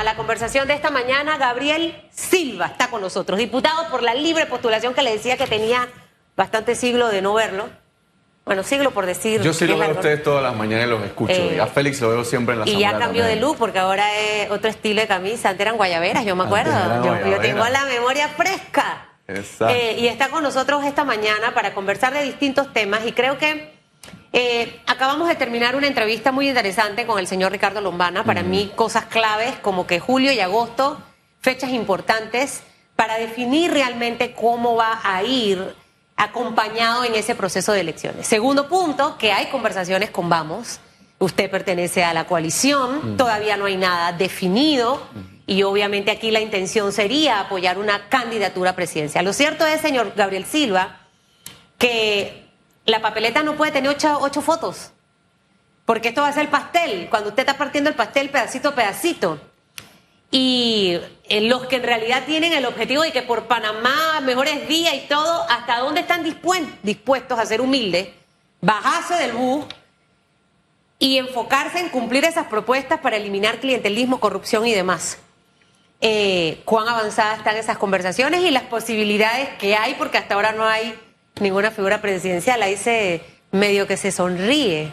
a la conversación de esta mañana. Gabriel Silva está con nosotros, diputado por la libre postulación que le decía que tenía bastante siglo de no verlo. Bueno, siglo por decir. Yo sí lo veo a ustedes todas las mañanas y los escucho. Eh, y a Félix lo veo siempre en la Y ya cambió de look porque ahora es otro estilo de camisa. Antes eran guayaberas, yo me acuerdo. Yo, tengo la memoria fresca. Exacto. Eh, y está con nosotros esta mañana para conversar de distintos temas y creo que eh, acabamos de terminar una entrevista muy interesante con el señor Ricardo Lombana. Para mí cosas claves como que julio y agosto, fechas importantes para definir realmente cómo va a ir acompañado en ese proceso de elecciones. Segundo punto, que hay conversaciones con Vamos. Usted pertenece a la coalición, todavía no hay nada definido y obviamente aquí la intención sería apoyar una candidatura presidencial. Lo cierto es, señor Gabriel Silva, que la papeleta no puede tener ocho, ocho fotos, porque esto va a ser pastel, cuando usted está partiendo el pastel pedacito a pedacito. Y eh, los que en realidad tienen el objetivo de que por Panamá, mejores días y todo, ¿hasta dónde están dispuestos a ser humildes? Bajarse del bus y enfocarse en cumplir esas propuestas para eliminar clientelismo, corrupción y demás. Eh, ¿Cuán avanzadas están esas conversaciones y las posibilidades que hay? Porque hasta ahora no hay ninguna figura presidencial. Ahí se medio que se sonríe.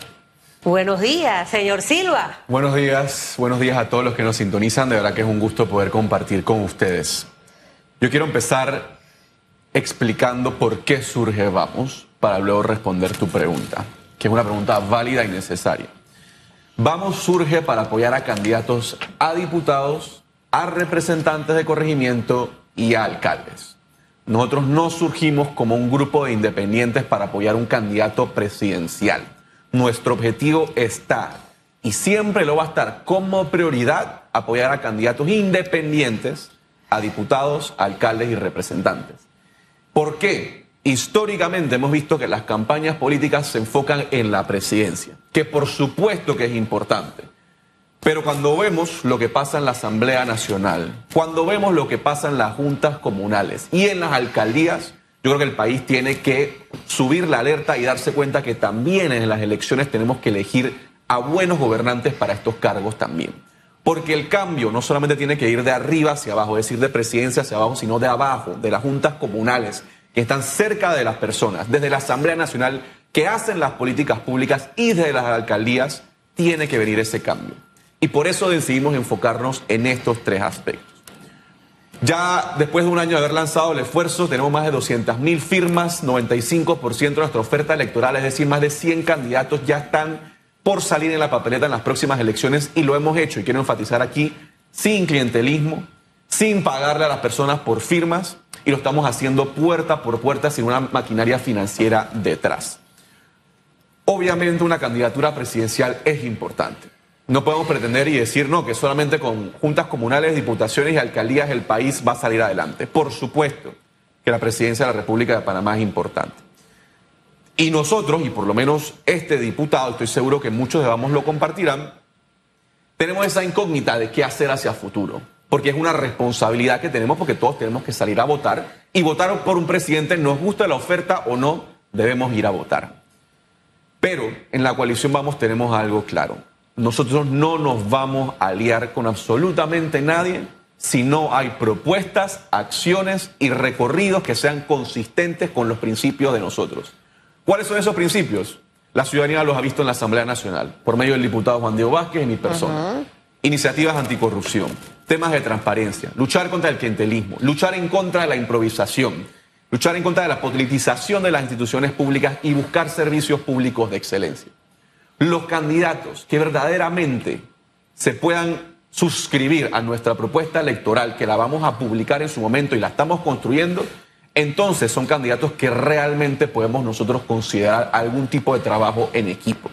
Buenos días, señor Silva. Buenos días, buenos días a todos los que nos sintonizan. De verdad que es un gusto poder compartir con ustedes. Yo quiero empezar explicando por qué surge Vamos, para luego responder tu pregunta, que es una pregunta válida y necesaria. Vamos surge para apoyar a candidatos a diputados, a representantes de corregimiento y a alcaldes. Nosotros no surgimos como un grupo de independientes para apoyar un candidato presidencial. Nuestro objetivo está, y siempre lo va a estar como prioridad, apoyar a candidatos independientes, a diputados, alcaldes y representantes. ¿Por qué? Históricamente hemos visto que las campañas políticas se enfocan en la presidencia, que por supuesto que es importante. Pero cuando vemos lo que pasa en la Asamblea Nacional, cuando vemos lo que pasa en las juntas comunales y en las alcaldías, yo creo que el país tiene que subir la alerta y darse cuenta que también en las elecciones tenemos que elegir a buenos gobernantes para estos cargos también. Porque el cambio no solamente tiene que ir de arriba hacia abajo, es decir, de presidencia hacia abajo, sino de abajo, de las juntas comunales, que están cerca de las personas, desde la Asamblea Nacional, que hacen las políticas públicas y desde las alcaldías, tiene que venir ese cambio. Y por eso decidimos enfocarnos en estos tres aspectos. Ya después de un año de haber lanzado el esfuerzo, tenemos más de 200 mil firmas, 95% de nuestra oferta electoral, es decir, más de 100 candidatos ya están por salir en la papeleta en las próximas elecciones y lo hemos hecho, y quiero enfatizar aquí, sin clientelismo, sin pagarle a las personas por firmas, y lo estamos haciendo puerta por puerta sin una maquinaria financiera detrás. Obviamente una candidatura presidencial es importante. No podemos pretender y decir, no, que solamente con juntas comunales, diputaciones y alcaldías el país va a salir adelante. Por supuesto que la presidencia de la República de Panamá es importante. Y nosotros, y por lo menos este diputado, estoy seguro que muchos de vamos lo compartirán, tenemos esa incógnita de qué hacer hacia futuro. Porque es una responsabilidad que tenemos porque todos tenemos que salir a votar. Y votar por un presidente, nos gusta la oferta o no, debemos ir a votar. Pero en la coalición Vamos tenemos algo claro. Nosotros no nos vamos a aliar con absolutamente nadie si no hay propuestas, acciones y recorridos que sean consistentes con los principios de nosotros. ¿Cuáles son esos principios? La ciudadanía los ha visto en la Asamblea Nacional, por medio del diputado Juan Diego Vázquez y mi persona. Iniciativas anticorrupción, temas de transparencia, luchar contra el clientelismo, luchar en contra de la improvisación, luchar en contra de la politización de las instituciones públicas y buscar servicios públicos de excelencia. Los candidatos que verdaderamente se puedan suscribir a nuestra propuesta electoral, que la vamos a publicar en su momento y la estamos construyendo, entonces son candidatos que realmente podemos nosotros considerar algún tipo de trabajo en equipo.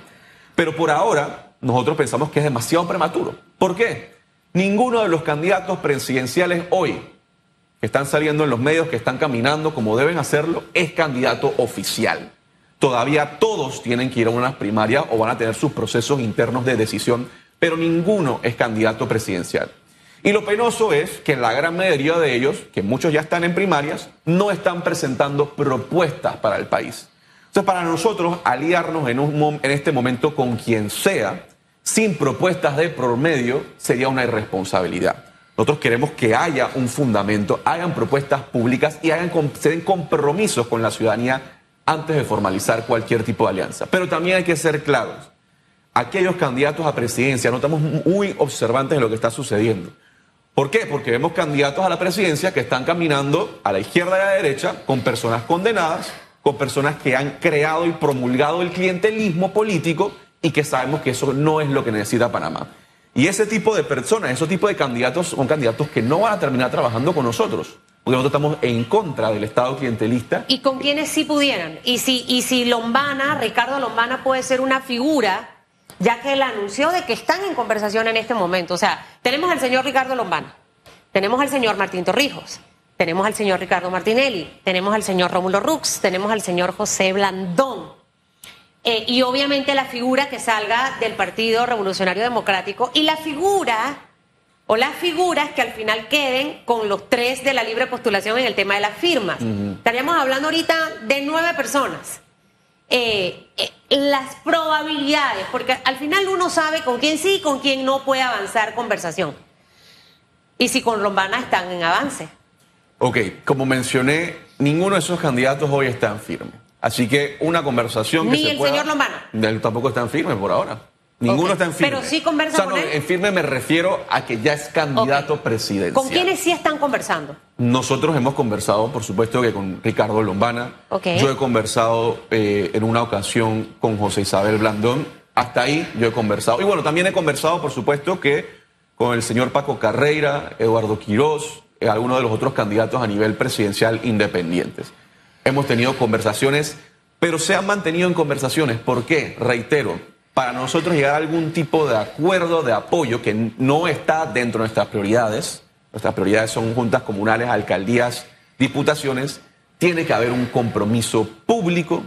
Pero por ahora, nosotros pensamos que es demasiado prematuro. ¿Por qué? Ninguno de los candidatos presidenciales hoy que están saliendo en los medios, que están caminando como deben hacerlo, es candidato oficial. Todavía todos tienen que ir a unas primarias o van a tener sus procesos internos de decisión, pero ninguno es candidato presidencial. Y lo penoso es que la gran mayoría de ellos, que muchos ya están en primarias, no están presentando propuestas para el país. Entonces, para nosotros, aliarnos en, este momento con quien sea, sin propuestas de promedio sería una irresponsabilidad. Nosotros queremos que haya un fundamento, hagan propuestas públicas y hagan, se den compromisos con la ciudadanía antes de formalizar cualquier tipo de alianza. Pero también hay que ser claros. Aquellos candidatos a presidencia, no estamos muy observantes de lo que está sucediendo. ¿Por qué? Porque vemos candidatos a la presidencia que están caminando a la izquierda y a la derecha con personas condenadas, con personas que han creado y promulgado el clientelismo político y que sabemos que eso no es lo que necesita Panamá. Y ese tipo de personas, ese tipo de candidatos son candidatos que no van a terminar trabajando con nosotros. Porque nosotros estamos en contra del Estado clientelista. ¿Y con quienes sí pudieran? Y si, y si Lombana, Ricardo Lombana puede ser una figura, ya que él anunció de que están en conversación en este momento. O sea, tenemos al señor Ricardo Lombana, tenemos al señor Martín Torrijos, tenemos al señor Ricardo Martinelli, tenemos al señor Rómulo Rux, tenemos al señor José Blandón. Eh, y obviamente la figura que salga del Partido Revolucionario Democrático y la figura o las figuras que al final queden con los tres de la libre postulación en el tema de las firmas. Estaríamos hablando ahorita de nueve personas. Eh, eh, las probabilidades, porque al final uno sabe con quién sí y con quién no puede avanzar conversación. Y si con Lombana están en avance. Ok, como mencioné, ninguno de esos candidatos hoy está en firme. Así que una conversación que Ni el señor Lombana. Tampoco está en firme por ahora. Ninguno está en firme. Pero sí conversa con él. En firme me refiero a que ya es candidato presidencial. ¿Con quiénes sí están conversando? Nosotros hemos conversado, por supuesto, que con Ricardo Lombana. Yo he conversado eh, en una ocasión con José Isabel Blandón. Hasta ahí yo he conversado. Y bueno, también he conversado, por supuesto, que con el señor Paco Carreira, Eduardo Quirós, eh, algunos de los otros candidatos a nivel presidencial independientes. Hemos tenido conversaciones, pero se han mantenido en conversaciones. ¿Por qué? Reitero, para nosotros llegar a algún tipo de acuerdo, de apoyo que no está dentro de nuestras prioridades, nuestras prioridades son juntas comunales, alcaldías, diputaciones, tiene que haber un compromiso público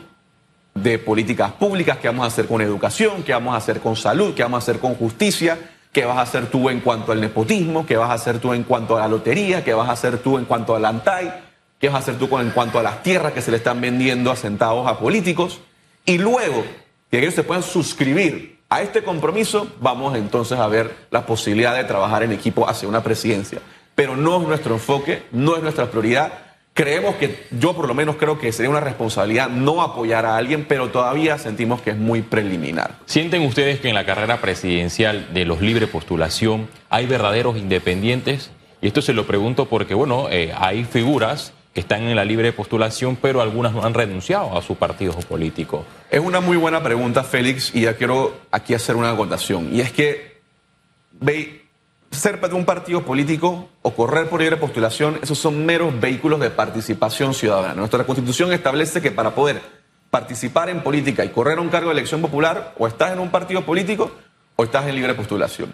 de políticas públicas que vamos a hacer con educación, que vamos a hacer con salud, que vamos a hacer con justicia, que vas a hacer tú en cuanto al nepotismo, que vas a hacer tú en cuanto a la lotería, que vas a hacer tú en cuanto al ANTAI, que vas a hacer tú en cuanto a las tierras que se le están vendiendo a centavos a políticos. Y luego que ellos se puedan suscribir a este compromiso, vamos entonces a ver la posibilidad de trabajar en equipo hacia una presidencia. Pero no es nuestro enfoque, no es nuestra prioridad. Creemos que, yo por lo menos creo que sería una responsabilidad no apoyar a alguien, pero todavía sentimos que es muy preliminar. ¿Sienten ustedes que en la carrera presidencial de los libre postulación hay verdaderos independientes? Y esto se lo pregunto porque, bueno, eh, hay figuras que están en la libre postulación, pero algunas no han renunciado a su partido político. Es una muy buena pregunta, Félix, y ya quiero aquí hacer una acotación. Y es que, ve, ser de un partido político o correr por libre postulación, esos son meros vehículos de participación ciudadana. Nuestra constitución establece que para poder participar en política y correr un cargo de elección popular, o estás en un partido político o estás en libre postulación.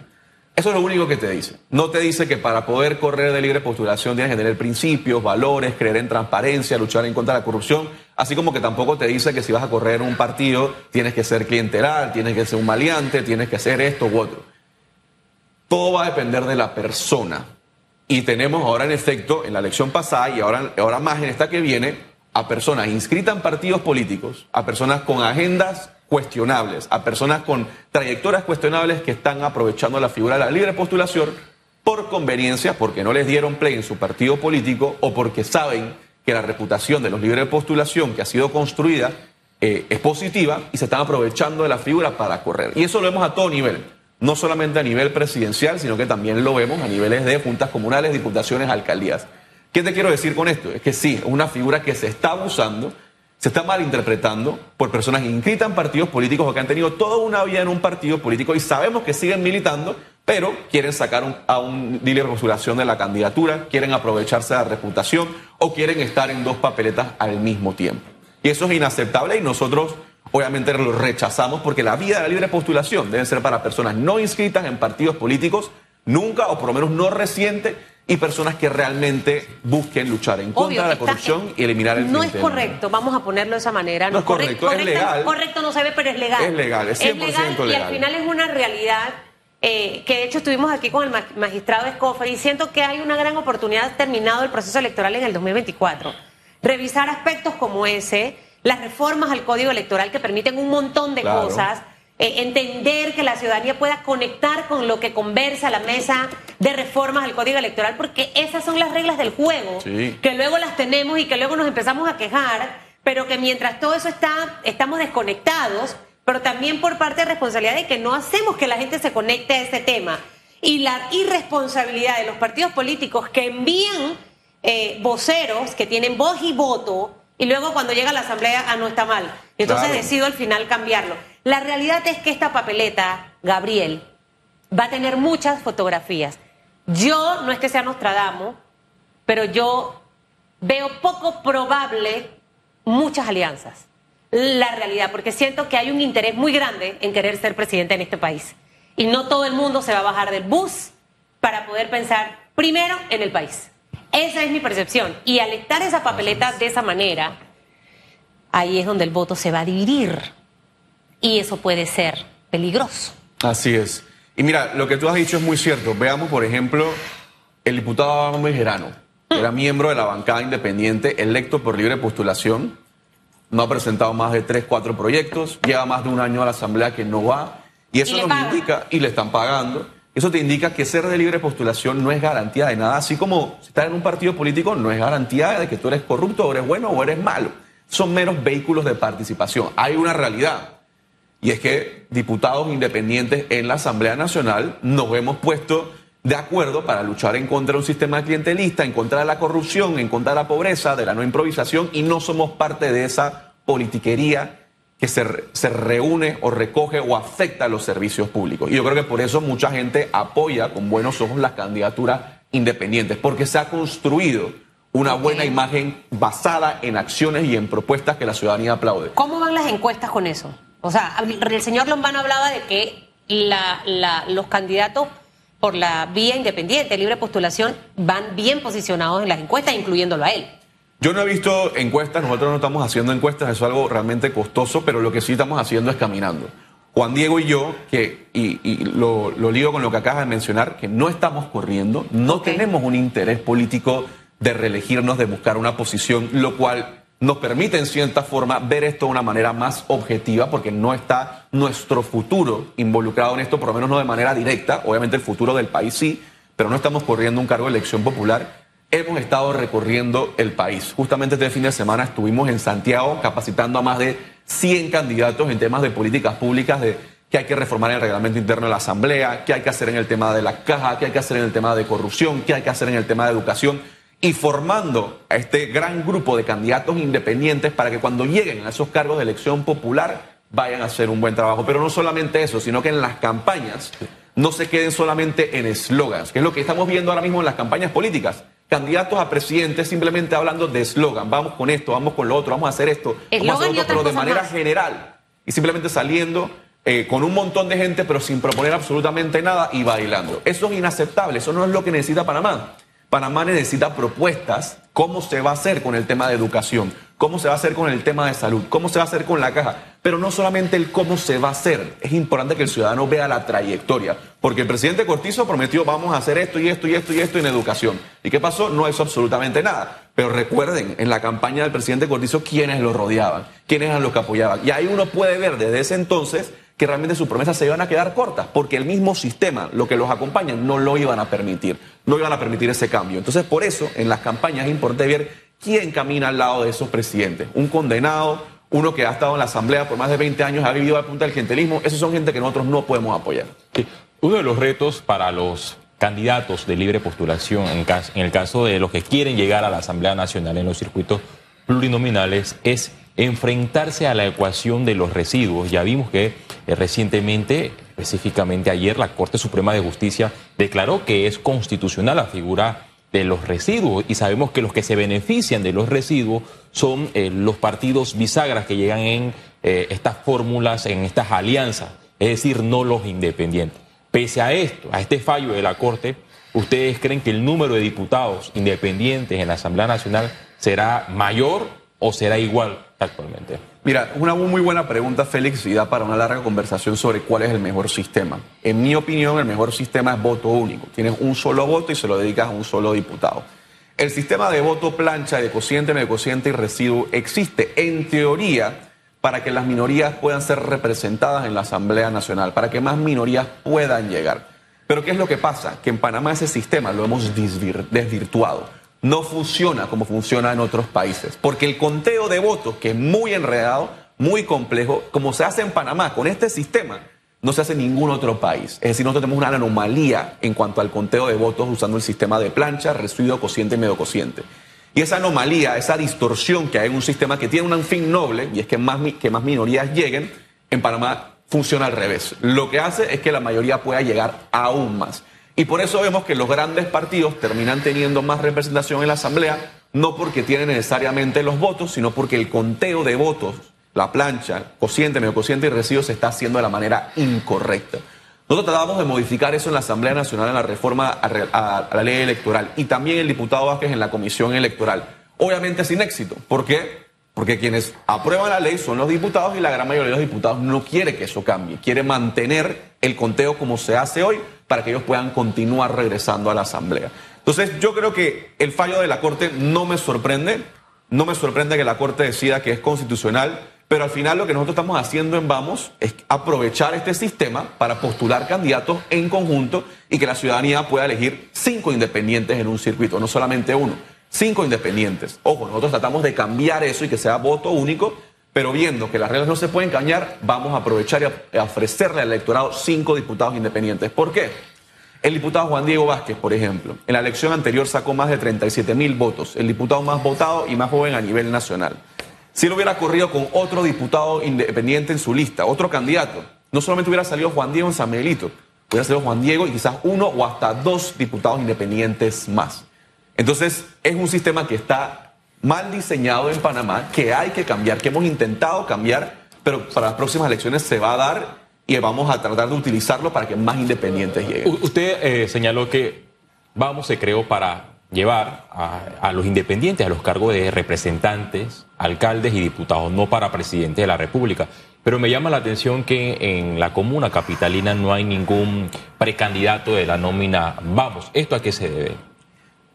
Eso es lo único que te dice. No te dice que para poder correr de libre postulación tienes que tener principios, valores, creer en transparencia, luchar en contra de la corrupción, así como que tampoco te dice que si vas a correr un partido tienes que ser clientelar, tienes que ser un maleante, tienes que hacer esto u otro. Todo va a depender de la persona. Y tenemos ahora en efecto, en la elección pasada y ahora, ahora más en esta que viene, a personas inscritas en partidos políticos, a personas con agendas cuestionables, a personas con trayectorias cuestionables que están aprovechando la figura de la libre postulación por conveniencia, porque no les dieron play en su partido político o porque saben que la reputación de los libres de postulación que ha sido construida eh, es positiva y se están aprovechando de la figura para correr. Y eso lo vemos a todo nivel, no solamente a nivel presidencial, sino que también lo vemos a niveles de juntas comunales, diputaciones, alcaldías. ¿Qué te quiero decir con esto? Es que sí, es una figura que se está abusando se está malinterpretando por personas inscritas en partidos políticos o que han tenido toda una vida en un partido político y sabemos que siguen militando, pero quieren sacar a un líder de postulación de la candidatura, quieren aprovecharse de la reputación o quieren estar en dos papeletas al mismo tiempo. Y eso es inaceptable y nosotros obviamente lo rechazamos porque la vida de la libre postulación debe ser para personas no inscritas en partidos políticos, nunca o por lo menos no reciente y personas que realmente busquen luchar en contra de la corrupción y eliminar el No es correcto, vamos a ponerlo de esa manera. No, es correcto, es legal. Correcto no se ve, pero es legal. Es legal, es 100% legal, Y al final es una realidad eh, que de hecho estuvimos aquí con el magistrado Escofa y siento que hay una gran oportunidad terminado el proceso electoral en el 2024. Revisar aspectos como ese, las reformas al código electoral que permiten un montón de cosas eh, entender que la ciudadanía pueda conectar con lo que conversa la mesa de reformas al código electoral, porque esas son las reglas del juego, Sí. que luego las tenemos y que luego nos empezamos a quejar, pero que mientras todo eso está, estamos desconectados, pero también por parte de responsabilidad de que no hacemos que la gente se conecte a ese tema. Y la irresponsabilidad de los partidos políticos que envían eh, voceros que tienen voz y voto, y luego cuando llega a la asamblea, ah, no está mal. Entonces Claro. decido al final cambiarlo. La realidad es que esta papeleta, Gabriel, va a tener muchas fotografías. Yo no es que sea Nostradamus, pero yo veo poco probable muchas alianzas. La realidad, porque siento que hay un interés muy grande en querer ser presidente en este país. Y no todo el mundo se va a bajar del bus para poder pensar primero en el país. Esa es mi percepción. Y al estar esa papeleta de esa manera, ahí es donde el voto se va a dividir. Y eso puede ser peligroso. Así es. Y mira, lo que tú has dicho es muy cierto. Veamos, por ejemplo, el diputado Abraham que era miembro de la bancada independiente, electo por libre postulación. No ha presentado más de tres, cuatro proyectos. Lleva más de un año a la asamblea que no va. Y eso Y nos pagan. indica, y le están pagando. Eso te indica que ser de libre postulación no es garantía de nada. Así como estás en un partido político no es garantía de que tú eres corrupto, o eres bueno o eres malo. Son meros vehículos de participación. Hay una realidad. Y es que diputados independientes en la Asamblea Nacional nos hemos puesto de acuerdo para luchar en contra de un sistema clientelista, en contra de la corrupción, en contra de la pobreza, de la no improvisación, y no somos parte de esa politiquería que se, se reúne o recoge o afecta a los servicios públicos. Y yo creo que por eso mucha gente apoya con buenos ojos las candidaturas independientes, porque se ha construido una buena imagen basada en acciones y en propuestas que la ciudadanía aplaude. ¿Cómo van las encuestas con eso? O sea, el señor Lombana hablaba de que la- la- los candidatos por la vía independiente, libre postulación, van bien posicionados en las encuestas, incluyéndolo a él. Yo no he visto encuestas, nosotros no estamos haciendo encuestas, eso es algo realmente costoso, pero lo que sí estamos haciendo es caminando. Juan Diego y yo, que, y, y lo, lo ligo con lo que acabas de mencionar, que no estamos corriendo, no tenemos un interés político de reelegirnos, de buscar una posición, lo cual nos permite en cierta forma ver esto de una manera más objetiva, porque no está nuestro futuro involucrado en esto, por lo menos no de manera directa, obviamente el futuro del país sí, pero no estamos corriendo un cargo de elección popular. Hemos estado recorriendo el país. Justamente este fin de semana estuvimos en Santiago capacitando a más de 100 candidatos en temas de políticas públicas, de qué hay que reformar el reglamento interno de la Asamblea, qué hay que hacer en el tema de la caja, qué hay que hacer en el tema de corrupción, qué hay que hacer en el tema de educación, y formando a este gran grupo de candidatos independientes para que cuando lleguen a esos cargos de elección popular vayan a hacer un buen trabajo. Pero no solamente eso, sino que en las campañas no se queden solamente en eslogans, que es lo que estamos viendo ahora mismo en las campañas políticas. Candidatos a presidentes simplemente hablando de eslogan, vamos con esto, vamos con lo otro, vamos a hacer esto, vamos a hacer otro, pero de manera más. general. Y simplemente saliendo eh, con un montón de gente, pero sin proponer absolutamente nada y bailando. Eso es inaceptable, eso no es lo que necesita Panamá. Panamá necesita propuestas, cómo se va a hacer con el tema de educación, cómo se va a hacer con el tema de salud, cómo se va a hacer con la caja, pero no solamente el cómo se va a hacer, es importante que el ciudadano vea la trayectoria, porque el presidente Cortizo prometió vamos a hacer esto y esto y esto y esto en educación. ¿Y qué pasó? No hizo absolutamente nada. Pero recuerden, en la campaña del presidente Cortizo, quiénes lo rodeaban, quiénes eran los que apoyaban. Y ahí uno puede ver desde ese entonces que realmente sus promesas se iban a quedar cortas, porque el mismo sistema, lo que los acompaña, no lo iban a permitir, no iban a permitir ese cambio. Entonces, por eso, en las campañas es importante ver quién camina al lado de esos presidentes. Un condenado, uno que ha estado en la Asamblea por más de 20 años, ha vivido a punta del clientelismo, esos son gente que nosotros no podemos apoyar. Uno de los retos para los candidatos de libre postulación, en el caso de los que quieren llegar a la Asamblea Nacional en los circuitos plurinominales, es enfrentarse a la ecuación de los residuos. Ya vimos que eh, recientemente, específicamente ayer, la Corte Suprema de Justicia declaró que es constitucional la figura de los residuos y sabemos que los que se benefician de los residuos son eh, los partidos bisagras que llegan en eh, estas fórmulas, en estas alianzas, es decir, no los independientes. Pese a esto, a este fallo de la Corte, ¿ustedes creen que el número de diputados independientes en la Asamblea Nacional será mayor o será igual actualmente? Mira, una muy buena pregunta, Félix, y da para una larga conversación sobre cuál es el mejor sistema. En mi opinión, el mejor sistema es voto único. Tienes un solo voto y se lo dedicas a un solo diputado. El sistema de voto plancha, de cociente, de cociente y residuo existe en teoría para que las minorías puedan ser representadas en la Asamblea Nacional, para que más minorías puedan llegar. Pero ¿qué es lo que pasa? Que en Panamá ese sistema lo hemos desvirtuado. No funciona como funciona en otros países, porque el conteo de votos, que es muy enredado, muy complejo, como se hace en Panamá con este sistema, no se hace en ningún otro país. Es decir, nosotros tenemos una anomalía en cuanto al conteo de votos usando el sistema de plancha, residuo cociente y medio cociente. Y esa anomalía, esa distorsión que hay en un sistema que tiene un fin noble, y es que más, que más minorías lleguen, en Panamá funciona al revés. Lo que hace es que la mayoría pueda llegar aún más. Y por eso vemos que los grandes partidos terminan teniendo más representación en la Asamblea, no porque tienen necesariamente los votos, sino porque el conteo de votos, la plancha, cociente, medio cociente y residuos se está haciendo de la manera incorrecta. Nosotros tratamos de modificar eso en la Asamblea Nacional en la reforma a, la ley electoral y también el diputado Vázquez en la comisión electoral. Obviamente sin éxito. ¿Por qué? Porque quienes aprueban la ley son los diputados y la gran mayoría de los diputados no quiere que eso cambie. Quiere mantener el conteo como se hace hoy para que ellos puedan continuar regresando a la Asamblea. Entonces yo creo que el fallo de la Corte no me sorprende. No me sorprende que la Corte decida que es constitucional pero al final lo que nosotros estamos haciendo en Vamos es aprovechar este sistema para postular candidatos en conjunto y que la ciudadanía pueda elegir cinco independientes en un circuito, no solamente uno, cinco independientes. Ojo, nosotros tratamos de cambiar eso y que sea voto único, pero viendo que las reglas no se pueden cambiar, vamos a aprovechar y a ofrecerle al electorado cinco diputados independientes. ¿Por qué? El diputado Juan Diego Vázquez, por ejemplo, en la elección anterior sacó más de 37 mil votos, el diputado más votado y más joven a nivel nacional. Si él hubiera corrido con otro diputado independiente en su lista, otro candidato, no solamente hubiera salido Juan Diego en San Miguelito, hubiera salido Juan Diego y quizás uno o hasta dos diputados independientes más. Entonces, es un sistema que está mal diseñado en Panamá, que hay que cambiar, que hemos intentado cambiar, pero para las próximas elecciones se va a dar y vamos a tratar de utilizarlo para que más independientes lleguen. Usted eh, señaló que Vamos se creó para llevar a, los independientes a los cargos de representantes, alcaldes y diputados, no para presidente de la República. Pero me llama la atención que en la comuna capitalina no hay ningún precandidato de la nómina Vamos. ¿Esto a qué se debe?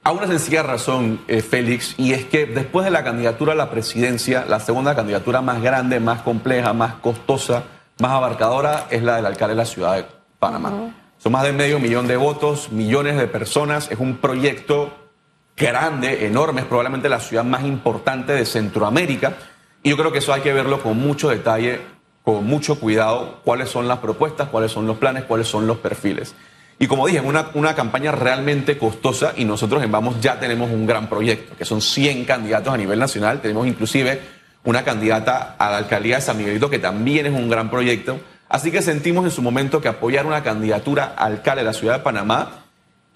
A una sencilla razón, eh, Félix, y es que después de la candidatura a la presidencia, la segunda candidatura más grande, más compleja, más costosa, más abarcadora es la del alcalde de la ciudad de Panamá. Son más de medio millón de votos, millones de personas, es un proyecto grande, enorme, es probablemente la ciudad más importante de Centroamérica. Y yo creo que eso hay que verlo con mucho detalle, con mucho cuidado, cuáles son las propuestas, cuáles son los planes, cuáles son los perfiles. Y como dije, una, una campaña realmente costosa y nosotros en Vamos ya tenemos un gran proyecto, que son 100 candidatos a nivel nacional. Tenemos inclusive una candidata a la alcaldía de San Miguelito, que también es un gran proyecto. Así que sentimos en su momento que apoyar una candidatura a alcalde de la ciudad de Panamá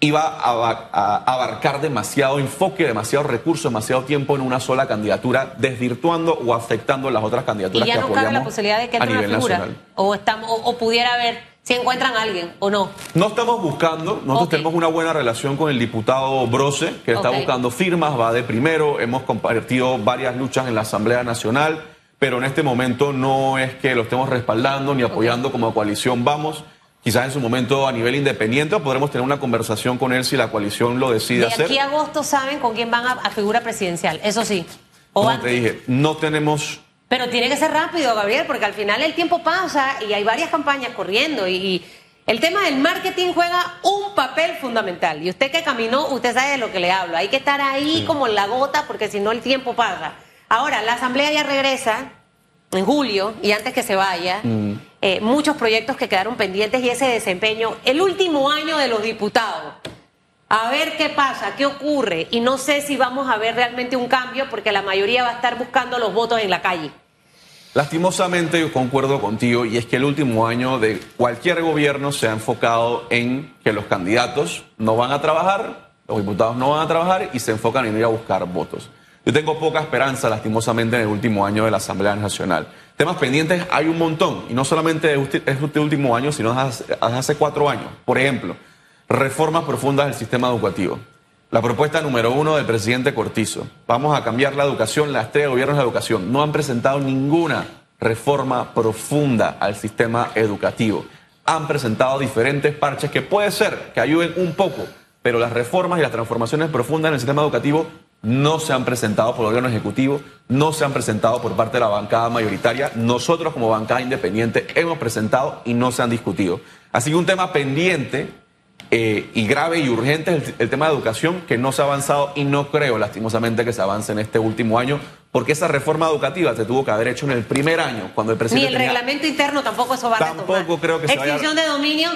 iba a, abarcar demasiado enfoque, demasiado recurso, demasiado tiempo en una sola candidatura, desvirtuando o afectando las otras candidaturas ¿Y ya que no apoyamos cabe la posibilidad de que a nivel figura? nacional. O, estamos, o, pudiera haber, si encuentran a alguien o no. No estamos buscando, nosotros tenemos una buena relación con el diputado Brose, que está buscando firmas, va de primero, hemos compartido varias luchas en la Asamblea Nacional, pero en este momento no es que lo estemos respaldando ni apoyando como coalición Vamos. Quizás en su momento a nivel independiente podremos tener una conversación con él si la coalición lo decide De hacer. aquí a agosto saben con quién van a, a figura presidencial, eso sí. O Como antes. te dije, no tenemos Pero tiene que ser rápido, Gabriel, porque al final el tiempo pasa y hay varias campañas corriendo y, y el tema del marketing juega un papel fundamental. Y usted que caminó, usted sabe de lo que le hablo. Hay que estar ahí como en la gota porque si no el tiempo pasa. Ahora, la asamblea ya regresa en julio y antes que se vaya, eh, muchos proyectos que quedaron pendientes y ese desempeño, el último año de los diputados. A ver qué pasa, qué ocurre. Y no sé si vamos a ver realmente un cambio porque la mayoría va a estar buscando los votos en la calle. Lastimosamente yo concuerdo contigo y es que el último año de cualquier gobierno se ha enfocado en que los candidatos no van a trabajar, los diputados no van a trabajar y se enfocan en ir a buscar votos. Yo tengo poca esperanza, lastimosamente, en el último año de la Asamblea Nacional. Temas pendientes hay un montón, y no solamente de este último año, sino hace- hace cuatro años. Por ejemplo, reformas profundas del sistema educativo. La propuesta número uno del presidente Cortizo. Vamos a cambiar la educación, las tres gobiernos de educación. No han presentado ninguna reforma profunda al sistema educativo. Han presentado diferentes parches que puede ser que ayuden un poco, pero las reformas y las transformaciones profundas en el sistema educativo no se han presentado por el órgano ejecutivo, no se han presentado por parte de la bancada mayoritaria. Nosotros como bancada independiente hemos presentado y no se han discutido. Así que un tema pendiente eh, y grave y urgente es el, el, tema de educación que no se ha avanzado y no creo lastimosamente que se avance en este último año porque esa reforma educativa se tuvo que haber hecho en el primer año cuando el presidente... Ni el tenía- reglamento interno tampoco eso va a Tampoco creo que se vaya- Extinción de dominio,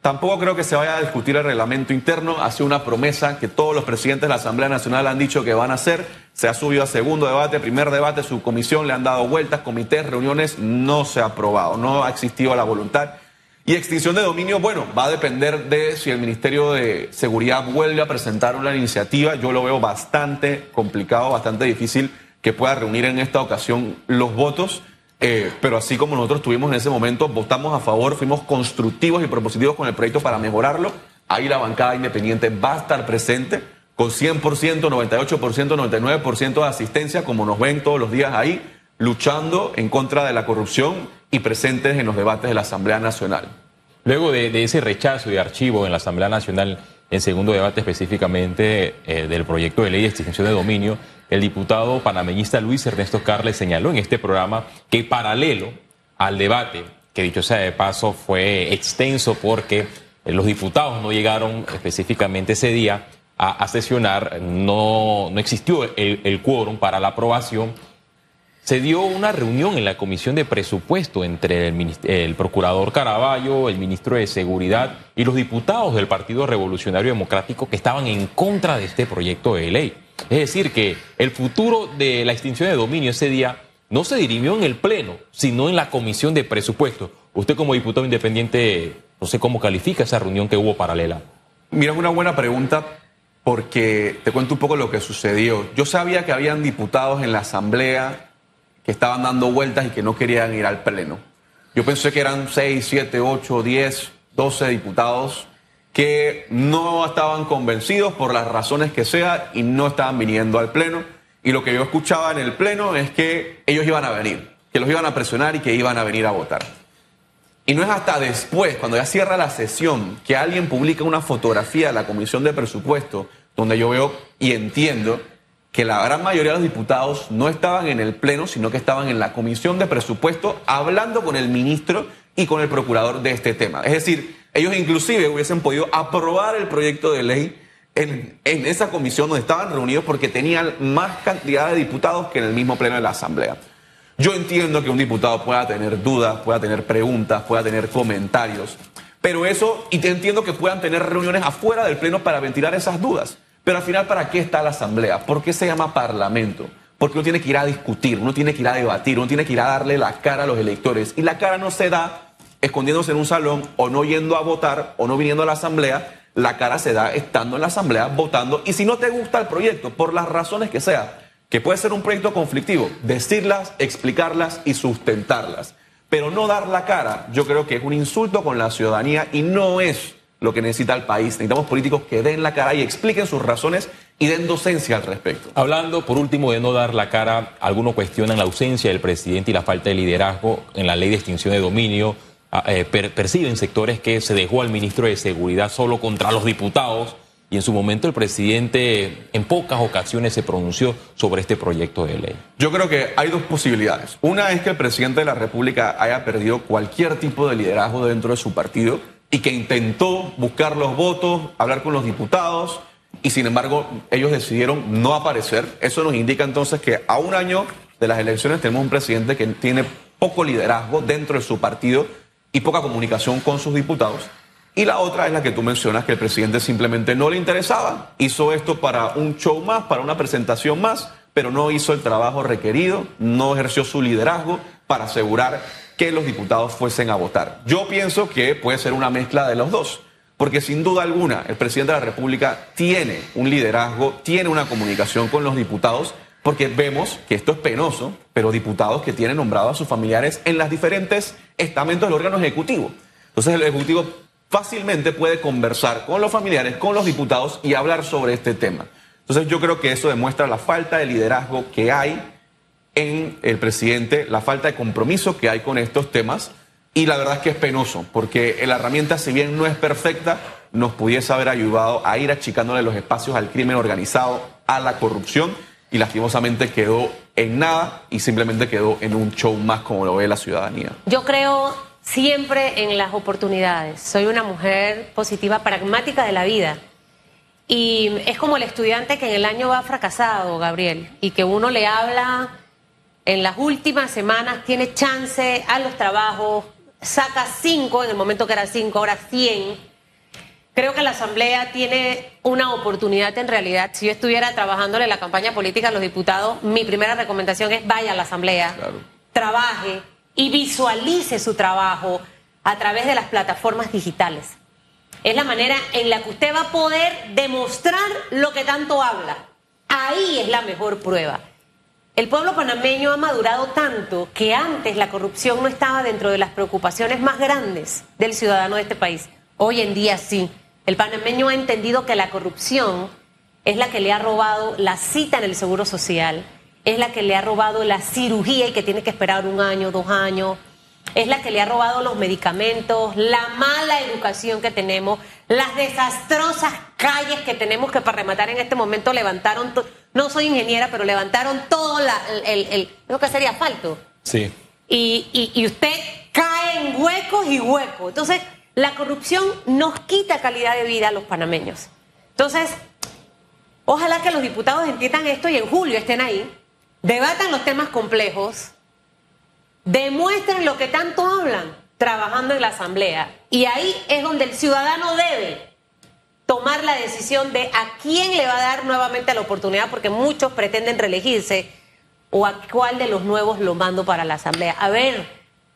Tampoco creo que se vaya a discutir el reglamento interno. Ha sido una promesa que todos los presidentes de la Asamblea Nacional han dicho que van a hacer. Se ha subido a segundo debate, primer debate, su comisión le han dado vueltas, comités, reuniones, no se ha aprobado, no ha existido la voluntad. Y extinción de dominio, bueno, va a depender de si el Ministerio de Seguridad vuelve a presentar una iniciativa. Yo lo veo bastante complicado, bastante difícil que pueda reunir en esta ocasión los votos. Eh, pero así como nosotros tuvimos en ese momento, votamos a favor, fuimos constructivos y propositivos con el proyecto para mejorarlo. Ahí la bancada independiente va a estar presente con 100%, 98%, 99% de asistencia, como nos ven todos los días ahí, luchando en contra de la corrupción y presentes en los debates de la Asamblea Nacional. Luego de, de ese rechazo y archivo en la Asamblea Nacional, en segundo debate específicamente eh, del proyecto de ley de extinción de dominio, el diputado panameñista Luis Ernesto Carles señaló en este programa que paralelo al debate, que dicho sea de paso fue extenso porque eh, los diputados no llegaron específicamente ese día a, a sesionar, no, no existió el, el quórum para la aprobación se dio una reunión en la Comisión de Presupuesto entre el, procurador Caraballo, el ministro de Seguridad y los diputados del Partido Revolucionario Democrático que estaban en contra de este proyecto de ley. Es decir, que el futuro de la extinción de dominio ese día no se dirimió en el Pleno, sino en la Comisión de Presupuesto. Usted como diputado independiente, no sé cómo califica esa reunión que hubo paralela. Mira, es una buena pregunta porque te cuento un poco lo que sucedió. Yo sabía que habían diputados en la Asamblea que estaban dando vueltas y que no querían ir al Pleno. Yo pensé que eran 6, 7, 8, 10, 12 diputados que no estaban convencidos por las razones que sea y no estaban viniendo al Pleno. Y lo que yo escuchaba en el Pleno es que ellos iban a venir, que los iban a presionar y que iban a venir a votar. Y no es hasta después, cuando ya cierra la sesión, que alguien publica una fotografía de la Comisión de Presupuesto, donde yo veo y entiendo que la gran mayoría de los diputados no estaban en el Pleno, sino que estaban en la Comisión de Presupuesto hablando con el ministro y con el procurador de este tema. Es decir, ellos inclusive hubiesen podido aprobar el proyecto de ley en, esa comisión donde estaban reunidos porque tenían más cantidad de diputados que en el mismo Pleno de la Asamblea. Yo entiendo que un diputado pueda tener dudas, pueda tener preguntas, pueda tener comentarios, pero eso, y te entiendo que puedan tener reuniones afuera del Pleno para ventilar esas dudas. Pero al final, ¿para qué está la Asamblea? ¿Por qué se llama Parlamento? Porque uno tiene que ir a discutir, uno tiene que ir a debatir, uno tiene que ir a darle la cara a los electores. Y la cara no se da escondiéndose en un salón o no yendo a votar o no viniendo a la Asamblea. La cara se da estando en la Asamblea, votando. Y si no te gusta el proyecto, por las razones que sea, que puede ser un proyecto conflictivo, decirlas, explicarlas y sustentarlas. Pero no dar la cara, yo creo que es un insulto con la ciudadanía y no es lo que necesita el país. Necesitamos políticos que den la cara y expliquen sus razones y den docencia al respecto. Hablando, por último, de no dar la cara, algunos cuestionan la ausencia del presidente y la falta de liderazgo en la ley de extinción de dominio. Ah, eh, per- perciben sectores que se dejó al ministro de Seguridad solo contra los diputados y en su momento el presidente en pocas ocasiones se pronunció sobre este proyecto de ley. Yo creo que hay dos posibilidades. Una es que el presidente de la República haya perdido cualquier tipo de liderazgo dentro de su partido y que intentó buscar los votos, hablar con los diputados y sin embargo ellos decidieron no aparecer. Eso nos indica entonces que a un año de las elecciones tenemos un presidente que tiene poco liderazgo dentro de su partido y poca comunicación con sus diputados. Y la otra es la que tú mencionas, que el presidente simplemente no le interesaba. Hizo esto para un show más, para una presentación más, pero no hizo el trabajo requerido, no ejerció su liderazgo para asegurar que los diputados fuesen a votar. Yo pienso que puede ser una mezcla de los dos, porque sin duda alguna el presidente de la República tiene un liderazgo, tiene una comunicación con los diputados, porque vemos que esto es penoso, pero diputados que tienen nombrados a sus familiares en los diferentes estamentos del órgano ejecutivo. Entonces el ejecutivo fácilmente puede conversar con los familiares, con los diputados y hablar sobre este tema. Entonces yo creo que eso demuestra la falta de liderazgo que hay en el presidente, la falta de compromiso que hay con estos temas Y la verdad es que es penoso, porque la herramienta, si bien no es perfecta, nos pudiese haber ayudado a ir achicándole los espacios al crimen organizado, a la corrupción, y lastimosamente quedó en nada y simplemente quedó en un show más como lo ve la ciudadanía. Yo creo siempre en las oportunidades. Soy una mujer positiva, pragmática de la vida. Y es como el estudiante que en el año va fracasado, Gabriel, y que uno le habla en las últimas semanas, tiene chance a los trabajos, saca cinco, en el momento que era cinco, ahora cien. Creo que la Asamblea tiene una oportunidad en realidad. Si yo estuviera trabajándole en la campaña política a los diputados, mi primera recomendación es vaya a la Asamblea, trabaje y visualice su trabajo a través de las plataformas digitales. Es la manera en la que usted va a poder demostrar lo que tanto habla. Ahí es la mejor prueba. El pueblo panameño ha madurado tanto que antes la corrupción no estaba dentro de las preocupaciones más grandes del ciudadano de este país. Hoy en día sí. El panameño ha entendido que la corrupción es la que le ha robado la cita en el Seguro Social, es la que le ha robado la cirugía y que tiene que esperar un año, dos años, es la que le ha robado los medicamentos, la mala educación que tenemos, las desastrosas calles que tenemos que para rematar en este momento levantaron, no soy ingeniera, pero levantaron todo el, lo que sería asfalto. Sí. Y, y usted cae en huecos y huecos. Entonces, la corrupción nos quita calidad de vida a los panameños. Entonces, ojalá que los diputados entiendan esto y en julio estén ahí, debatan los temas complejos demuestren lo que tanto hablan trabajando en la Asamblea. Y ahí es donde el ciudadano debe tomar la decisión de a quién le va a dar nuevamente la oportunidad, porque muchos pretenden reelegirse, o a cuál de los nuevos lo mando para la Asamblea. A ver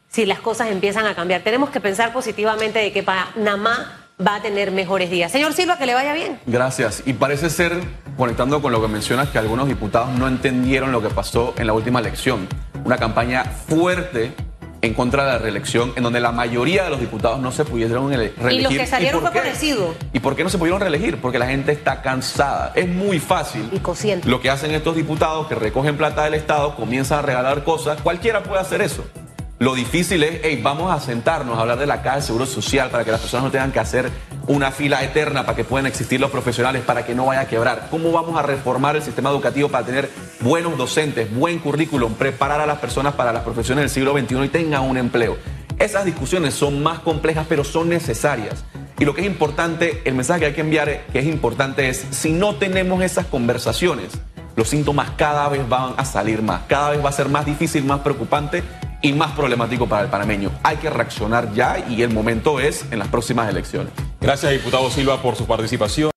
si las cosas empiezan a cambiar. Tenemos que pensar positivamente de que Panamá va a tener mejores días. Señor Silva, que le vaya bien. Gracias. Y parece ser, conectando con lo que mencionas, que algunos diputados no entendieron lo que pasó en la última elección. Una campaña fuerte en contra de la reelección, en donde la mayoría de los diputados no se pudieron reelegir. Y los que salieron fue parecido. ¿Y por qué no se pudieron reelegir? Porque la gente está cansada. Es muy fácil. Y cociente. Lo que hacen estos diputados que recogen plata del Estado, comienzan a regalar cosas. Cualquiera puede hacer eso. Lo difícil es, hey, vamos a sentarnos a hablar de la caja de seguro social para que las personas no tengan que hacer una fila eterna para que puedan existir los profesionales, para que no vaya a quebrar. ¿Cómo vamos a reformar el sistema educativo para tener buenos docentes, buen currículum, preparar a las personas para las profesiones del siglo XXI y tengan un empleo? Esas discusiones son más complejas, pero son necesarias. Y lo que es importante, el mensaje que hay que enviar, que es importante, es si no tenemos esas conversaciones, los síntomas cada vez van a salir más, cada vez va a ser más difícil, más preocupante y más problemático para el panameño. Hay que reaccionar ya y el momento es en las próximas elecciones. Gracias, diputado Silva, por su participación.